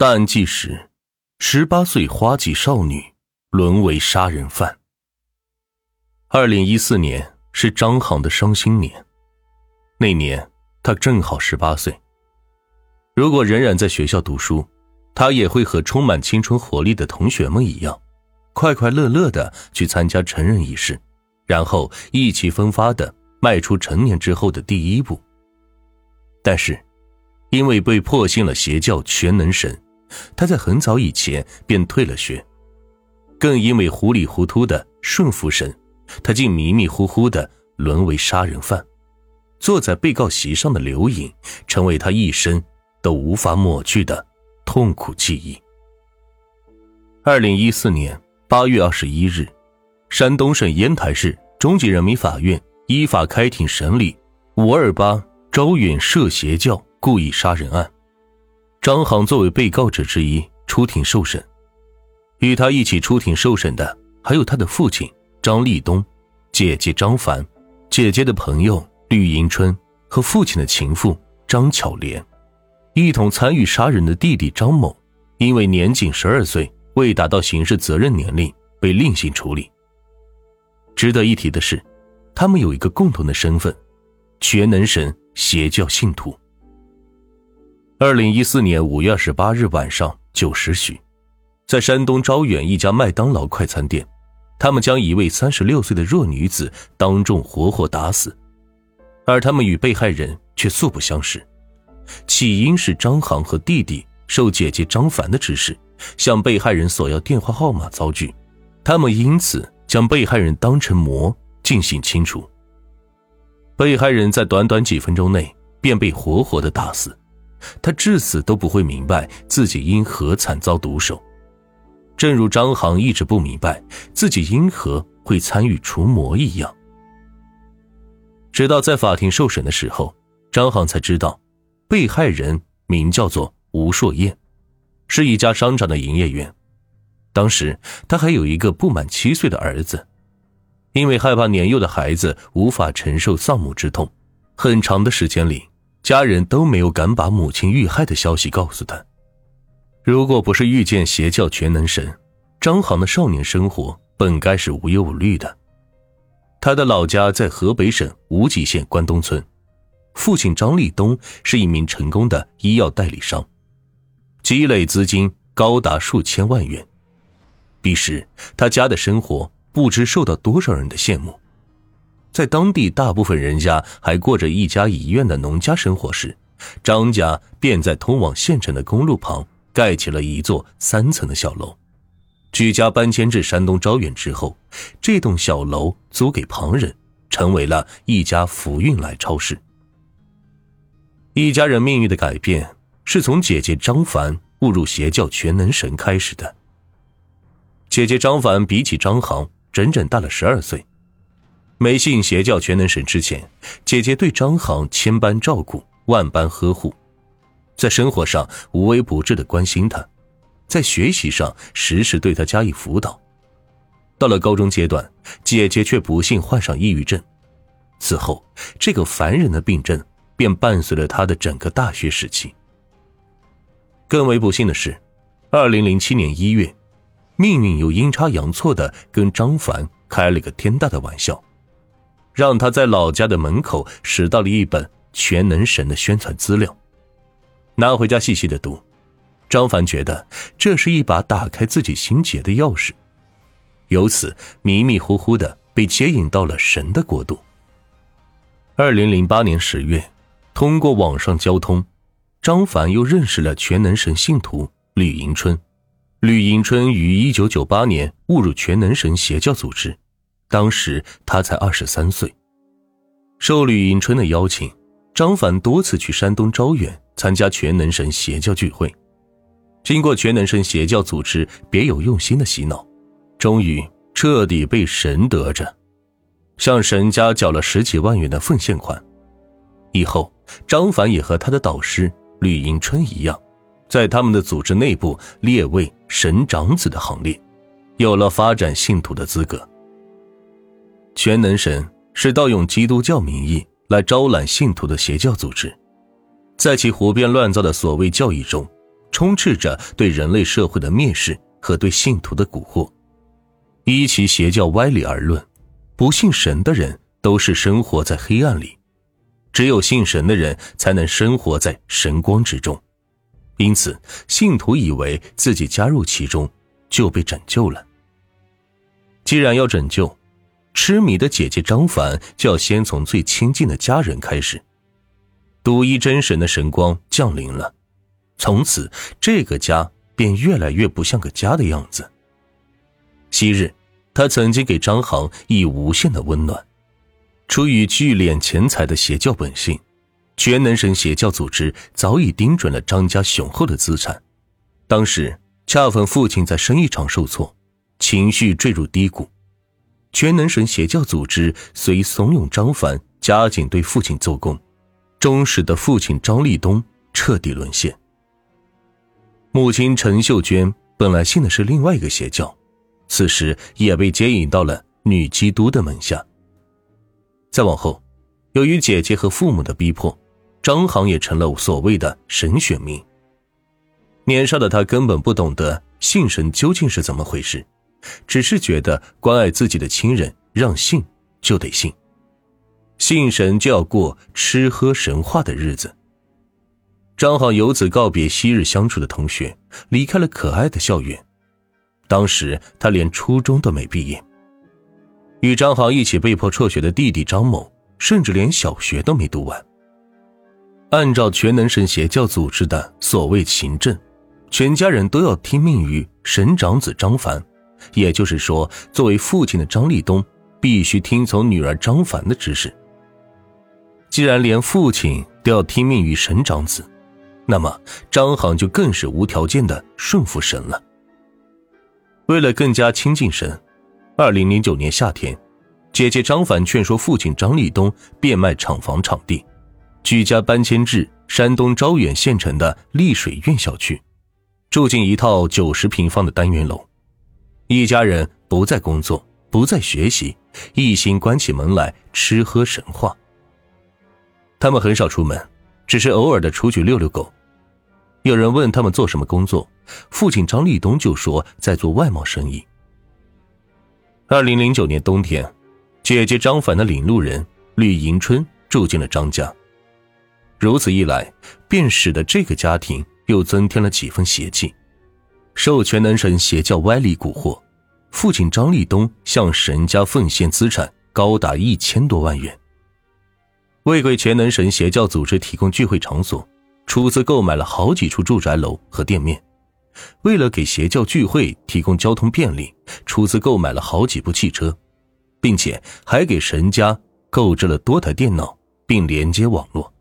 淡季时，十八岁花季少女沦为杀人犯。二零一四年是张航的伤心年，那年他正好十八岁。如果仍然在学校读书，他也会和充满青春活力的同学们一样，快快乐乐的去参加成人仪式，然后意气风发的迈出成年之后的第一步。但是，因为被迫信了邪教全能神。他在很早以前便退了学，更因为糊里糊涂的顺服神，他竟迷迷糊糊的沦为杀人犯。坐在被告席上的刘颖，成为他一生都无法抹去的痛苦记忆。二零一四年八月二十一日，山东省烟台市中级人民法院依法开庭审理五二八招远涉邪教故意杀人案。张航作为被告者之一出庭受审，与他一起出庭受审的还有他的父亲张立东、姐姐张凡、姐姐的朋友吕迎春和父亲的情妇张巧莲，一同参与杀人的弟弟张某，因为年仅十二岁，未达到刑事责任年龄，被另行处理。值得一提的是，他们有一个共同的身份：全能神邪教信徒。二零一四年五月二十八日晚上九时许，在山东招远一家麦当劳快餐店，他们将一位三十六岁的弱女子当众活活打死，而他们与被害人却素不相识。起因是张航和弟弟受姐姐张凡的指使，向被害人索要电话号码遭拒，他们因此将被害人当成魔进行清除。被害人在短短几分钟内便被活活的打死。他至死都不会明白自己因何惨遭毒手，正如张航一直不明白自己因何会参与除魔一样。直到在法庭受审的时候，张航才知道，被害人名叫做吴硕燕，是一家商场的营业员。当时他还有一个不满七岁的儿子，因为害怕年幼的孩子无法承受丧母之痛，很长的时间里。家人都没有敢把母亲遇害的消息告诉他。如果不是遇见邪教全能神，张航的少年生活本该是无忧无虑的。他的老家在河北省无极县关东村，父亲张立东是一名成功的医药代理商，积累资金高达数千万元。彼时，他家的生活不知受到多少人的羡慕。在当地大部分人家还过着一家一院的农家生活时，张家便在通往县城的公路旁盖起了一座三层的小楼。举家搬迁至山东招远之后，这栋小楼租给旁人，成为了一家福运来超市。一家人命运的改变是从姐姐张凡误入邪教全能神开始的。姐姐张凡比起张航整整大了十二岁。没信邪教全能神之前，姐姐对张航千般照顾，万般呵护，在生活上无微不至的关心他，在学习上时时对他加以辅导。到了高中阶段，姐姐却不幸患上抑郁症，此后这个烦人的病症便伴随了他的整个大学时期。更为不幸的是，二零零七年一月，命运又阴差阳错的跟张凡开了个天大的玩笑。让他在老家的门口拾到了一本全能神的宣传资料，拿回家细细的读。张凡觉得这是一把打开自己心结的钥匙，由此迷迷糊糊的被接引到了神的国度。二零零八年十月，通过网上交通，张凡又认识了全能神信徒吕迎春。吕迎春于一九九八年误入全能神邪教组织。当时他才二十三岁，受吕迎春的邀请，张凡多次去山东招远参加全能神邪教聚会。经过全能神邪教组织别有用心的洗脑，终于彻底被神得着，向神家缴了十几万元的奉献款。以后，张凡也和他的导师吕迎春一样，在他们的组织内部列为神长子的行列，有了发展信徒的资格。全能神是盗用基督教名义来招揽信徒的邪教组织，在其胡编乱造的所谓教义中，充斥着对人类社会的蔑视和对信徒的蛊惑。依其邪教歪理而论，不信神的人都是生活在黑暗里，只有信神的人才能生活在神光之中。因此，信徒以为自己加入其中就被拯救了。既然要拯救，痴迷的姐姐张凡就要先从最亲近的家人开始。独一真神的神光降临了，从此这个家便越来越不像个家的样子。昔日，他曾经给张航以无限的温暖。出于聚敛钱财的邪教本性，全能神邪教组织早已盯准了张家雄厚的资产。当时恰逢父亲在生意场受挫，情绪坠入低谷。全能神邪教组织虽怂恿张凡加紧对父亲做工，终使得父亲张立东彻底沦陷。母亲陈秀娟本来信的是另外一个邪教，此时也被接引到了女基督的门下。再往后，由于姐姐和父母的逼迫，张航也成了所谓的神选民。年少的他根本不懂得信神究竟是怎么回事。只是觉得关爱自己的亲人，让信就得信，信神就要过吃喝神话的日子。张浩由此告别昔日相处的同学，离开了可爱的校园。当时他连初中都没毕业，与张航一起被迫辍学的弟弟张某，甚至连小学都没读完。按照全能神邪教组织的所谓勤政，全家人都要听命于神长子张凡。也就是说，作为父亲的张立东必须听从女儿张凡的指示。既然连父亲都要听命于神长子，那么张航就更是无条件的顺服神了。为了更加亲近神，二零零九年夏天，姐姐张凡劝说父亲张立东变卖厂房场地，举家搬迁至山东招远县城的丽水苑小区，住进一套九十平方的单元楼。一家人不再工作，不再学习，一心关起门来吃喝神话。他们很少出门，只是偶尔的出去遛遛狗。有人问他们做什么工作，父亲张立东就说在做外贸生意。二零零九年冬天，姐姐张凡的领路人吕迎春住进了张家，如此一来，便使得这个家庭又增添了几分邪气。受全能神邪教歪理蛊惑，父亲张立东向神家奉献资产高达一千多万元，为给全能神邪教组织提供聚会场所，出资购买了好几处住宅楼和店面；为了给邪教聚会提供交通便利，出资购买了好几部汽车，并且还给神家购置了多台电脑，并连接网络。